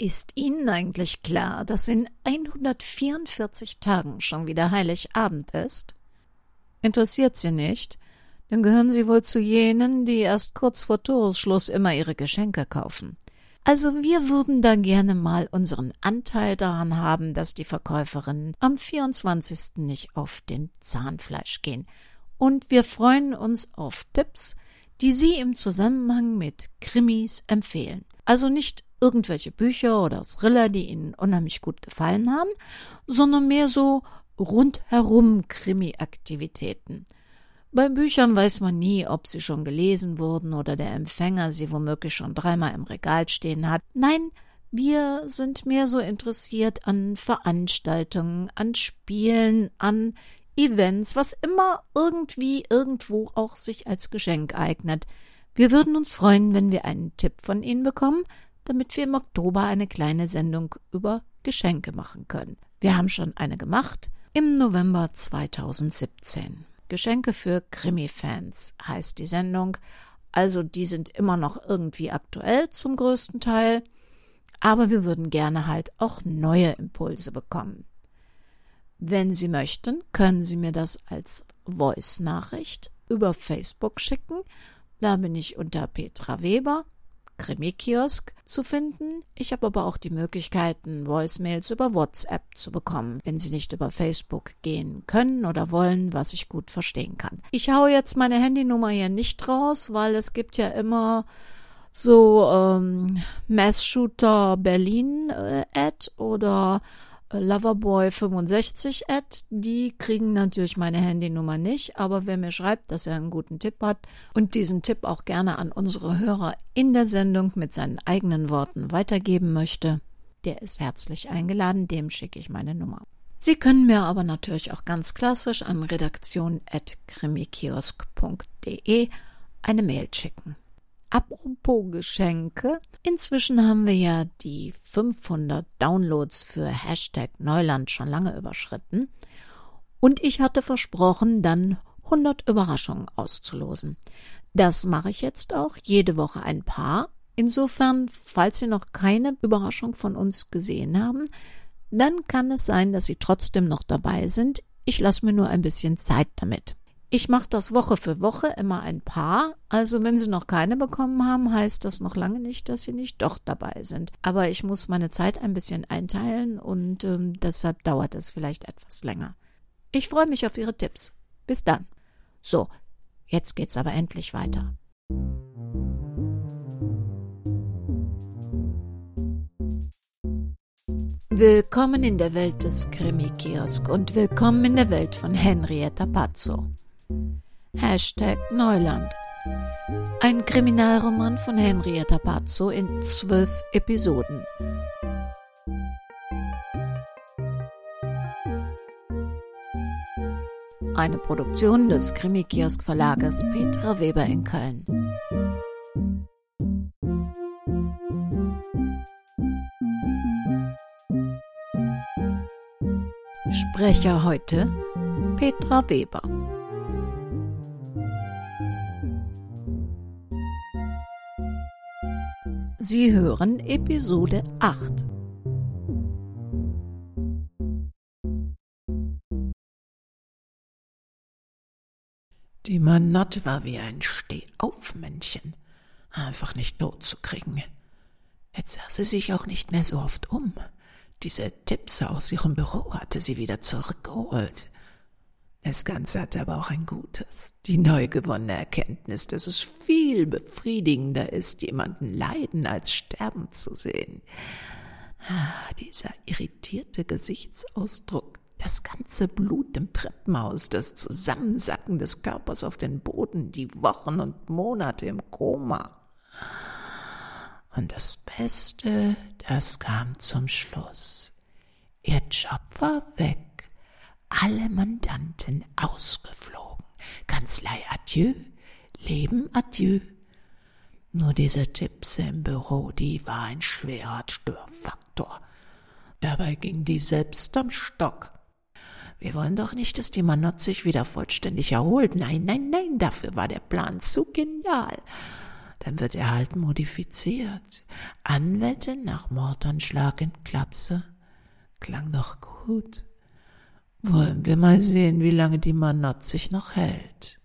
Ist Ihnen eigentlich klar, dass in 144 Tagen schon wieder Heiligabend ist? Interessiert Sie nicht? Dann gehören Sie wohl zu jenen, die erst kurz vor Toresschluss immer ihre Geschenke kaufen. Also wir würden da gerne mal unseren Anteil daran haben, dass die Verkäuferinnen am 24. nicht auf den Zahnfleisch gehen. Und wir freuen uns auf Tipps, die Sie im Zusammenhang mit Krimis empfehlen. Also nicht irgendwelche Bücher oder Thriller, die Ihnen unheimlich gut gefallen haben, sondern mehr so rundherum Krimi-Aktivitäten. Bei Büchern weiß man nie, ob sie schon gelesen wurden oder der Empfänger sie womöglich schon dreimal im Regal stehen hat. Nein, wir sind mehr so interessiert an Veranstaltungen, an Spielen, an Events, was immer irgendwie irgendwo auch sich als Geschenk eignet. Wir würden uns freuen, wenn wir einen Tipp von Ihnen bekommen, damit wir im Oktober eine kleine Sendung über Geschenke machen können. Wir haben schon eine gemacht im November 2017. Geschenke für Krimi-Fans heißt die Sendung. Also die sind immer noch irgendwie aktuell zum größten Teil. Aber wir würden gerne halt auch neue Impulse bekommen. Wenn Sie möchten, können Sie mir das als Voice-Nachricht über Facebook schicken. Da bin ich unter Petra Weber Krimi-Kiosk zu finden. Ich habe aber auch die Möglichkeiten, Voicemails über WhatsApp zu bekommen, wenn Sie nicht über Facebook gehen können oder wollen, was ich gut verstehen kann. Ich haue jetzt meine Handynummer hier nicht raus, weil es gibt ja immer so ähm, Mass Shooter Berlin äh, Ad oder Loverboy65 Ad, die kriegen natürlich meine Handynummer nicht, aber wer mir schreibt, dass er einen guten Tipp hat und diesen Tipp auch gerne an unsere Hörer in der Sendung mit seinen eigenen Worten weitergeben möchte, der ist herzlich eingeladen, dem schicke ich meine Nummer. Sie können mir aber natürlich auch ganz klassisch an redaktion.krimikiosk.de eine Mail schicken. Apropos Geschenke. Inzwischen haben wir ja die 500 Downloads für Hashtag Neuland schon lange überschritten. Und ich hatte versprochen, dann 100 Überraschungen auszulosen. Das mache ich jetzt auch, jede Woche ein paar. Insofern, falls Sie noch keine Überraschung von uns gesehen haben, dann kann es sein, dass Sie trotzdem noch dabei sind. Ich lasse mir nur ein bisschen Zeit damit. Ich mache das Woche für Woche immer ein paar. Also wenn Sie noch keine bekommen haben, heißt das noch lange nicht, dass Sie nicht doch dabei sind. Aber ich muss meine Zeit ein bisschen einteilen und ähm, deshalb dauert es vielleicht etwas länger. Ich freue mich auf Ihre Tipps. Bis dann. So, jetzt geht's aber endlich weiter. Willkommen in der Welt des Krimi-Kiosk und willkommen in der Welt von Henrietta Pazzo. Hashtag Neuland. Ein Kriminalroman von Henrietta Pazzo in zwölf Episoden. Eine Produktion des Krimi-Kiosk Verlages Petra Weber in Köln. Sprecher heute Petra Weber. Sie hören Episode 8. Die Manotte war wie ein Stehaufmännchen, einfach nicht tot zu kriegen. Jetzt sah sie sich auch nicht mehr so oft um. Diese Tipps aus ihrem Büro hatte sie wieder zurückgeholt. Das Ganze hatte aber auch ein Gutes. Die neu gewonnene Erkenntnis, dass es viel befriedigender ist, jemanden leiden als sterben zu sehen. Ah, dieser irritierte Gesichtsausdruck, das ganze Blut im Treppenhaus, das Zusammensacken des Körpers auf den Boden, die Wochen und Monate im Koma. Und das Beste, das kam zum Schluss. Ihr Job war weg alle Mandanten ausgeflogen. Kanzlei adieu, Leben adieu. Nur diese Tipse im Büro, die war ein schwerer Störfaktor. Dabei ging die selbst am Stock. Wir wollen doch nicht, dass die Manott sich wieder vollständig erholt. Nein, nein, nein, dafür war der Plan zu genial. dann wird er halt modifiziert. Anwältin nach Mordanschlag in Klapse. Klang doch gut. Wollen wir mal sehen, wie lange die Manott sich noch hält.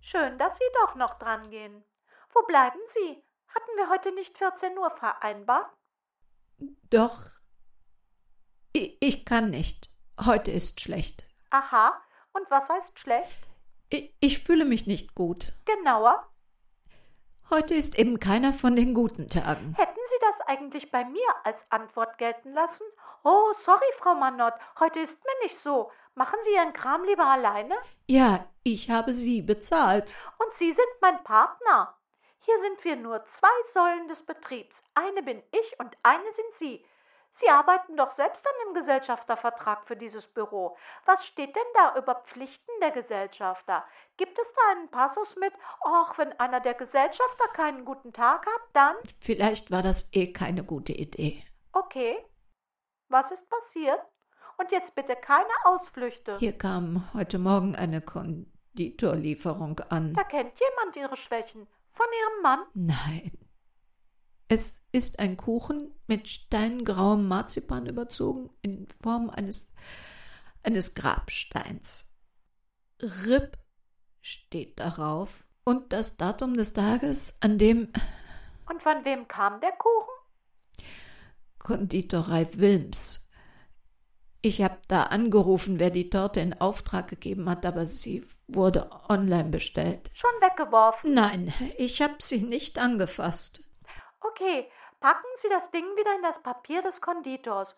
Schön, dass Sie doch noch dran gehen. Wo bleiben Sie? Hatten wir heute nicht 14 Uhr vereinbart? Doch. Ich, ich kann nicht. Heute ist schlecht. Aha. Und was heißt schlecht? Ich, ich fühle mich nicht gut. Genauer? Heute ist eben keiner von den guten Tagen. Hätten Sie das eigentlich bei mir als Antwort gelten lassen? Oh, sorry, Frau Manott, heute ist mir nicht so. Machen Sie Ihren Kram lieber alleine? Ja, ich habe Sie bezahlt. Und Sie sind mein Partner. Hier sind wir nur zwei Säulen des Betriebs. Eine bin ich und eine sind Sie. Sie arbeiten doch selbst an dem Gesellschaftervertrag für dieses Büro. Was steht denn da über Pflichten der Gesellschafter? Gibt es da einen Passus mit, ach, wenn einer der Gesellschafter keinen guten Tag hat, dann? Vielleicht war das eh keine gute Idee. Okay. Was ist passiert? Und jetzt bitte keine Ausflüchte. Hier kam heute Morgen eine Konditorlieferung an. Da kennt jemand Ihre Schwächen. Von Ihrem Mann? Nein. Es ist ein Kuchen mit steingrauem Marzipan überzogen in Form eines, eines Grabsteins. RIP steht darauf und das Datum des Tages, an dem. Und von wem kam der Kuchen? Konditorei Wilms. Ich habe da angerufen, wer die Torte in Auftrag gegeben hat, aber sie wurde online bestellt. Schon weggeworfen? Nein, ich habe sie nicht angefasst. Okay, packen Sie das Ding wieder in das Papier des Konditors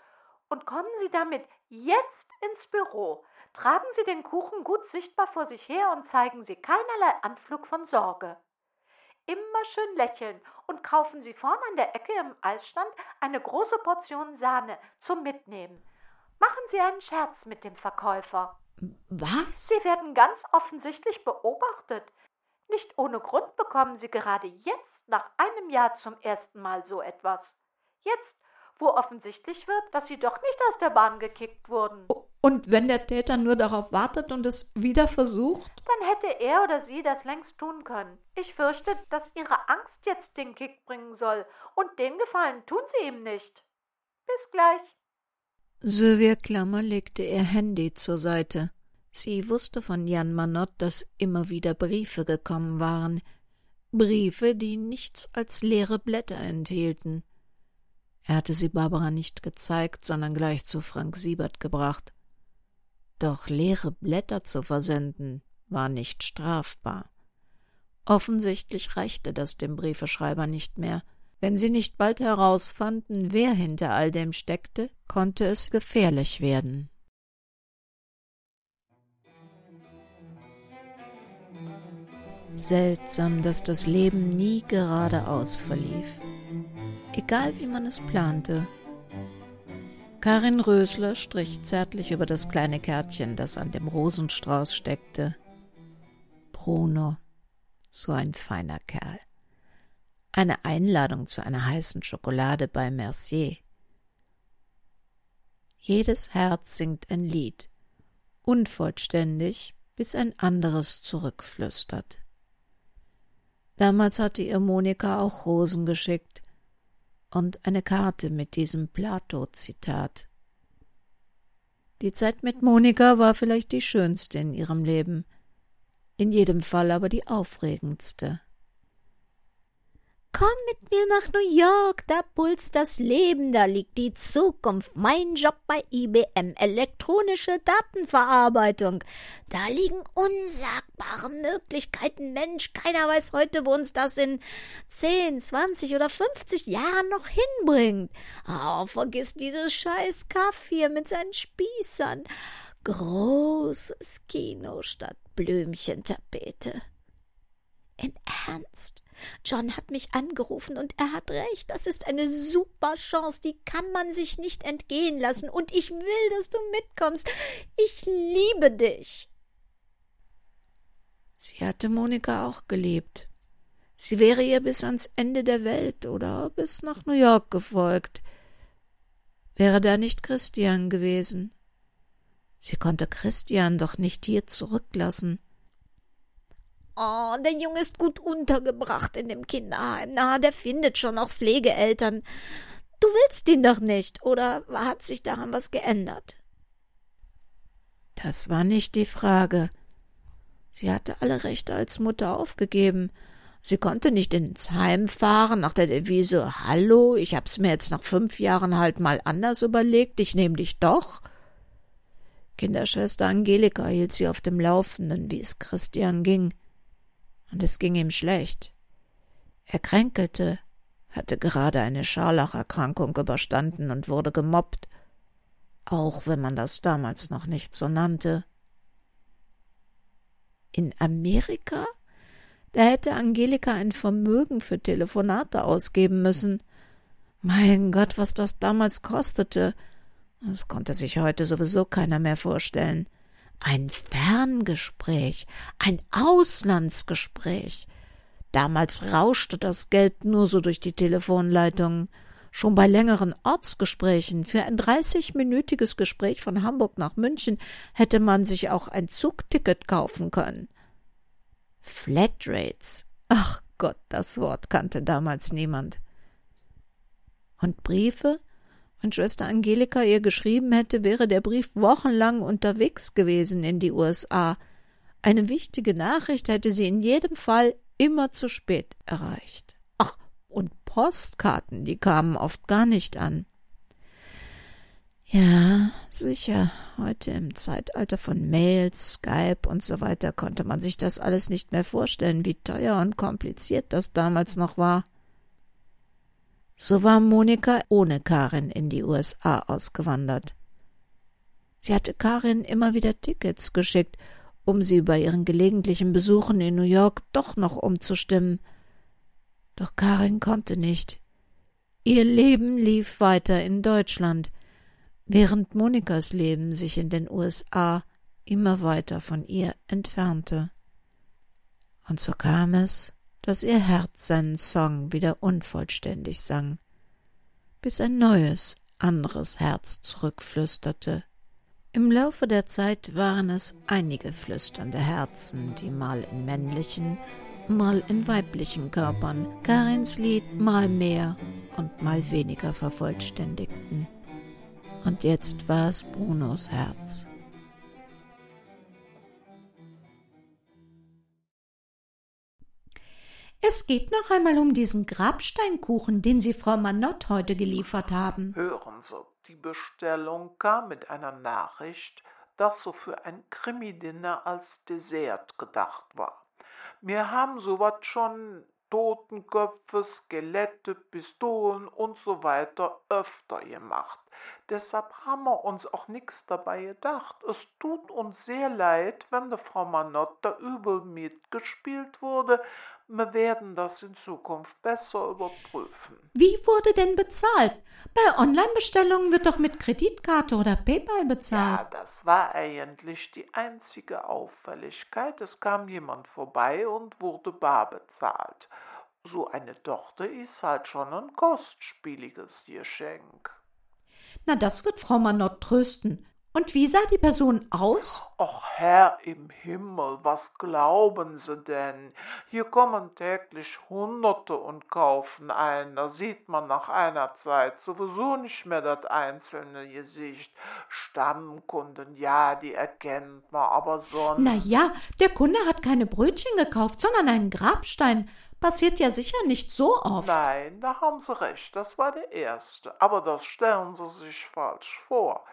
und kommen Sie damit jetzt ins Büro. Tragen Sie den Kuchen gut sichtbar vor sich her und zeigen Sie keinerlei Anflug von Sorge. Immer schön lächeln und kaufen Sie vorn an der Ecke im Eisstand eine große Portion Sahne zum Mitnehmen. Machen Sie einen Scherz mit dem Verkäufer. Was? Sie werden ganz offensichtlich beobachtet. Nicht ohne Grund bekommen Sie gerade jetzt nach einem Jahr zum ersten Mal so etwas. Jetzt, wo offensichtlich wird, dass Sie doch nicht aus der Bahn gekickt wurden. Und wenn der Täter nur darauf wartet und es wieder versucht? Dann hätte er oder sie das längst tun können. Ich fürchte, dass Ihre Angst jetzt den Kick bringen soll. Und den Gefallen tun Sie ihm nicht. Bis gleich. Sylvia Klammer legte ihr Handy zur Seite. Sie wusste von Jan Manott, dass immer wieder Briefe gekommen waren, Briefe, die nichts als leere Blätter enthielten. Er hatte sie Barbara nicht gezeigt, sondern gleich zu Frank Siebert gebracht. Doch leere Blätter zu versenden war nicht strafbar. Offensichtlich reichte das dem Briefeschreiber nicht mehr. Wenn sie nicht bald herausfanden, wer hinter all dem steckte, konnte es gefährlich werden. Seltsam, dass das Leben nie geradeaus verlief. Egal wie man es plante. Karin Rösler strich zärtlich über das kleine Kärtchen, das an dem Rosenstrauß steckte. Bruno, so ein feiner Kerl eine Einladung zu einer heißen Schokolade bei Mercier. Jedes Herz singt ein Lied, unvollständig, bis ein anderes zurückflüstert. Damals hatte ihr Monika auch Rosen geschickt und eine Karte mit diesem Plato-Zitat. Die Zeit mit Monika war vielleicht die schönste in ihrem Leben, in jedem Fall aber die aufregendste. Komm mit mir nach New York, da pulst das Leben, da liegt die Zukunft. Mein Job bei IBM, elektronische Datenverarbeitung. Da liegen unsagbare Möglichkeiten. Mensch, keiner weiß heute, wo uns das in 10, 20 oder 50 Jahren noch hinbringt. Oh, vergiss dieses scheiß Kaff hier mit seinen Spießern. Großes Kino statt Blümchentapete. Im Ernst? John hat mich angerufen und er hat recht. Das ist eine super Chance, die kann man sich nicht entgehen lassen. Und ich will, dass du mitkommst. Ich liebe dich. Sie hatte Monika auch geliebt. Sie wäre ihr bis ans Ende der Welt oder bis nach New York gefolgt. Wäre da nicht Christian gewesen. Sie konnte Christian doch nicht hier zurücklassen. Oh, der Junge ist gut untergebracht in dem Kinderheim. Na, der findet schon auch Pflegeeltern. Du willst ihn doch nicht, oder hat sich daran was geändert? Das war nicht die Frage. Sie hatte alle Rechte als Mutter aufgegeben. Sie konnte nicht ins Heim fahren nach der Devise Hallo, ich hab's mir jetzt nach fünf Jahren halt mal anders überlegt, ich nehm dich doch. Kinderschwester Angelika hielt sie auf dem Laufenden, wie es Christian ging. Und es ging ihm schlecht. Er kränkelte, hatte gerade eine Scharlacherkrankung überstanden und wurde gemobbt, auch wenn man das damals noch nicht so nannte. In Amerika da hätte Angelika ein Vermögen für Telefonate ausgeben müssen. Mein Gott, was das damals kostete. Das konnte sich heute sowieso keiner mehr vorstellen. Ein Ferngespräch, ein Auslandsgespräch. Damals rauschte das Geld nur so durch die Telefonleitungen. Schon bei längeren Ortsgesprächen für ein dreißigminütiges Gespräch von Hamburg nach München hätte man sich auch ein Zugticket kaufen können. Flatrates. Ach Gott, das Wort kannte damals niemand. Und Briefe? Wenn Schwester Angelika ihr geschrieben hätte, wäre der Brief wochenlang unterwegs gewesen in die USA. Eine wichtige Nachricht hätte sie in jedem Fall immer zu spät erreicht. Ach, und Postkarten, die kamen oft gar nicht an. Ja, sicher. Heute im Zeitalter von Mails, Skype und so weiter konnte man sich das alles nicht mehr vorstellen, wie teuer und kompliziert das damals noch war. So war Monika ohne Karin in die USA ausgewandert. Sie hatte Karin immer wieder Tickets geschickt, um sie bei ihren gelegentlichen Besuchen in New York doch noch umzustimmen. Doch Karin konnte nicht. Ihr Leben lief weiter in Deutschland – während Monikas Leben sich in den USA immer weiter von ihr entfernte. Und so kam es, dass ihr Herz seinen Song wieder unvollständig sang, bis ein neues, anderes Herz zurückflüsterte. Im Laufe der Zeit waren es einige flüsternde Herzen, die mal in männlichen, mal in weiblichen Körpern Karins Lied mal mehr und mal weniger vervollständigten und jetzt war es Brunos Herz. Es geht noch einmal um diesen Grabsteinkuchen, den Sie Frau Manott heute geliefert haben. Hören Sie, die Bestellung kam mit einer Nachricht, dass so für ein Krimi-Dinner als Dessert gedacht war. Wir haben sowas schon Totenköpfe, Skelette, Pistolen und so weiter öfter gemacht. Deshalb haben wir uns auch nichts dabei gedacht. Es tut uns sehr leid, wenn der Frau Manott da übel mitgespielt wurde. Wir werden das in Zukunft besser überprüfen. Wie wurde denn bezahlt? Bei Online-Bestellungen wird doch mit Kreditkarte oder PayPal bezahlt. Ja, das war eigentlich die einzige Auffälligkeit. Es kam jemand vorbei und wurde bar bezahlt. So eine Tochter ist halt schon ein kostspieliges Geschenk. Na, das wird Frau Manott trösten. Und wie sah die Person aus? Och, Herr im Himmel, was glauben Sie denn? Hier kommen täglich Hunderte und kaufen ein. Da sieht man nach einer Zeit sowieso nicht mehr das einzelne Gesicht. Stammkunden, ja, die erkennt man, aber sonst. Na ja, der Kunde hat keine Brötchen gekauft, sondern einen Grabstein. Passiert ja sicher nicht so oft. Nein, da haben Sie recht, das war der erste. Aber das stellen Sie sich falsch vor.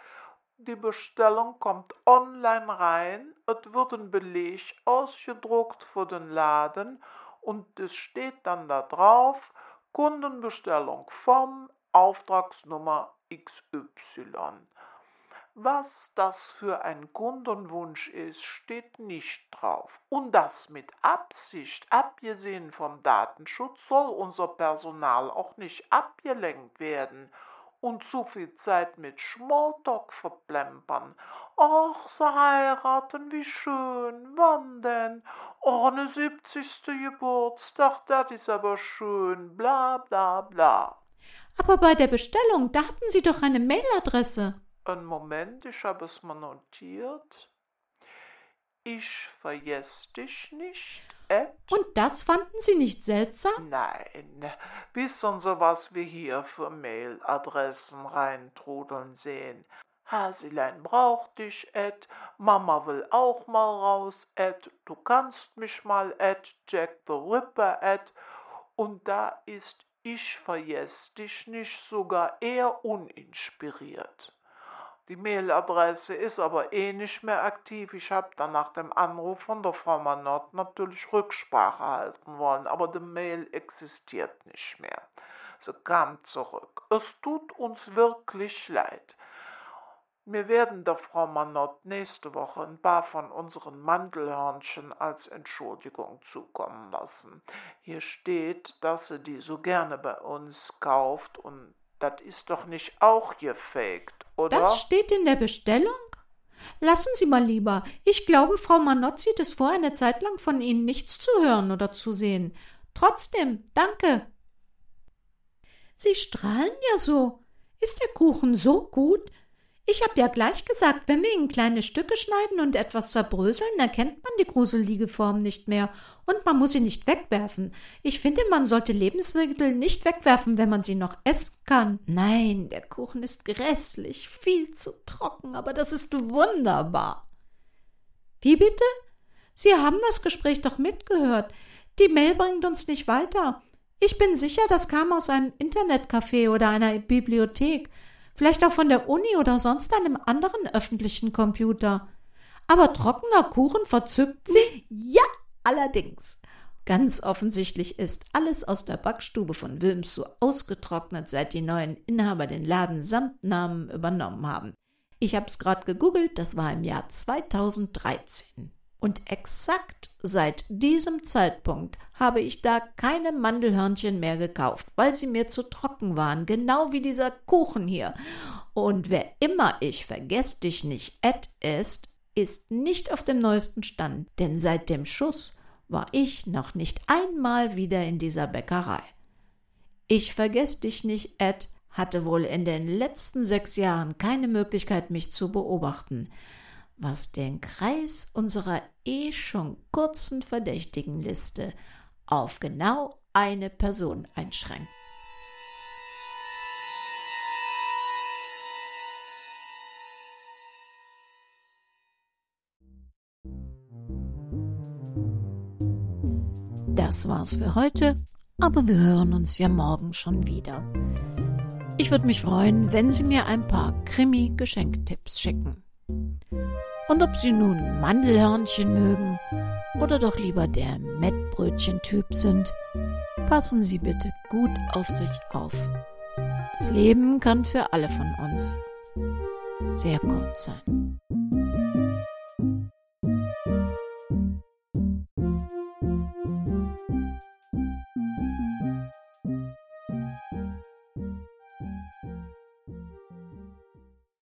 Die Bestellung kommt online rein, es wird ein Beleg ausgedruckt für den Laden und es steht dann da drauf, Kundenbestellung vom Auftragsnummer XY. Was das für ein Kundenwunsch ist, steht nicht drauf. Und das mit Absicht, abgesehen vom Datenschutz, soll unser Personal auch nicht abgelenkt werden und zu viel Zeit mit Schmolltalk verplempern. Ach, sie heiraten, wie schön, wann denn? Oh, ne 70. Geburtstag, das ist aber schön, bla bla bla. Aber bei der Bestellung, da hatten Sie doch eine Mailadresse. Einen Moment, ich habe es mal notiert. Ich vergesse dich nicht. Und das fanden Sie nicht seltsam? Nein, wissen Sie, was wir hier für Mailadressen reintrudeln sehen? Hasilein braucht dich, Ed. Mama will auch mal raus, Ed. Du kannst mich mal, Ed. Jack the Ripper, Ed. Und da ist ich vergesse dich nicht sogar eher uninspiriert. Die Mailadresse ist aber eh nicht mehr aktiv. Ich habe dann nach dem Anruf von der Frau Manott natürlich Rücksprache halten wollen, aber die Mail existiert nicht mehr. Sie kam zurück. Es tut uns wirklich leid. Wir werden der Frau Manott nächste Woche ein paar von unseren Mandelhörnchen als Entschuldigung zukommen lassen. Hier steht, dass sie die so gerne bei uns kauft und das ist doch nicht auch gefaked, oder? Das steht in der Bestellung? Lassen Sie mal lieber. Ich glaube, Frau sieht es vor, eine Zeit lang von Ihnen nichts zu hören oder zu sehen. Trotzdem, danke. Sie strahlen ja so. Ist der Kuchen so gut? Ich hab ja gleich gesagt, wenn wir ihn kleine Stücke schneiden und etwas zerbröseln, erkennt man die gruselige Form nicht mehr und man muss sie nicht wegwerfen. Ich finde, man sollte Lebensmittel nicht wegwerfen, wenn man sie noch essen kann. Nein, der Kuchen ist grässlich, viel zu trocken, aber das ist wunderbar. Wie bitte? Sie haben das Gespräch doch mitgehört. Die Mail bringt uns nicht weiter. Ich bin sicher, das kam aus einem Internetcafé oder einer Bibliothek vielleicht auch von der Uni oder sonst einem anderen öffentlichen Computer. Aber trockener Kuchen verzückt sie? Ja, allerdings. Ganz offensichtlich ist alles aus der Backstube von Wilms so ausgetrocknet, seit die neuen Inhaber den Laden samt Namen übernommen haben. Ich hab's gerade gegoogelt, das war im Jahr 2013. Und exakt seit diesem Zeitpunkt habe ich da keine Mandelhörnchen mehr gekauft, weil sie mir zu trocken waren, genau wie dieser Kuchen hier. Und wer immer ich vergess dich nicht Ed ist, ist nicht auf dem neuesten Stand, denn seit dem Schuss war ich noch nicht einmal wieder in dieser Bäckerei. Ich vergess dich nicht Ed hatte wohl in den letzten sechs Jahren keine Möglichkeit, mich zu beobachten was den Kreis unserer eh schon kurzen Verdächtigenliste auf genau eine Person einschränkt. Das war's für heute, aber wir hören uns ja morgen schon wieder. Ich würde mich freuen, wenn Sie mir ein paar Krimi-Geschenktipps schicken. Und ob Sie nun Mandelhörnchen mögen oder doch lieber der Mettbrötchen-Typ sind, passen Sie bitte gut auf sich auf. Das Leben kann für alle von uns sehr kurz sein.